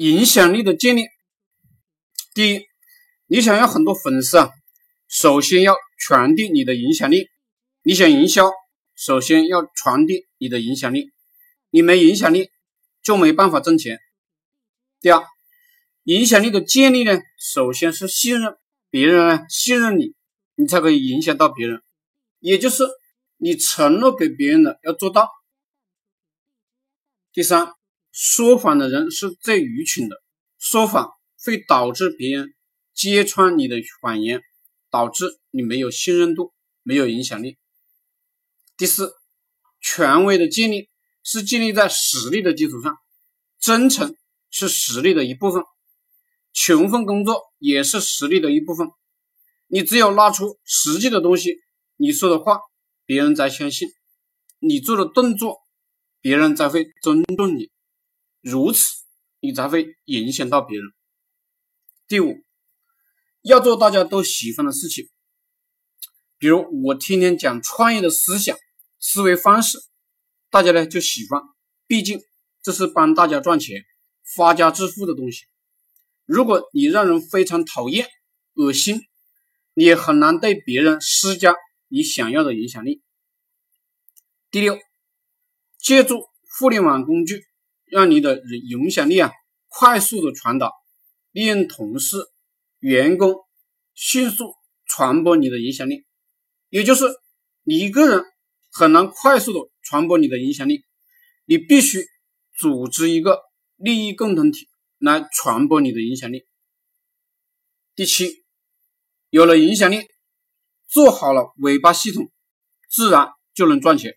影响力的建立，第一，你想要很多粉丝啊，首先要传递你的影响力。你想营销，首先要传递你的影响力。你没影响力，就没办法挣钱。第二，影响力的建立呢，首先是信任，别人呢信任你，你才可以影响到别人。也就是你承诺给别人的要做到。第三。说谎的人是最愚蠢的，说谎会导致别人揭穿你的谎言，导致你没有信任度，没有影响力。第四，权威的建立是建立在实力的基础上，真诚是实力的一部分，勤奋工作也是实力的一部分。你只有拿出实际的东西，你说的话别人才相信，你做的动作别人才会尊重你。如此，你才会影响到别人。第五，要做大家都喜欢的事情。比如我天天讲创业的思想、思维方式，大家呢就喜欢，毕竟这是帮大家赚钱、发家致富的东西。如果你让人非常讨厌、恶心，你也很难对别人施加你想要的影响力。第六，借助互联网工具。让你的影响力啊快速的传导，利用同事、员工迅速传播你的影响力。也就是你一个人很难快速的传播你的影响力，你必须组织一个利益共同体来传播你的影响力。第七，有了影响力，做好了尾巴系统，自然就能赚钱。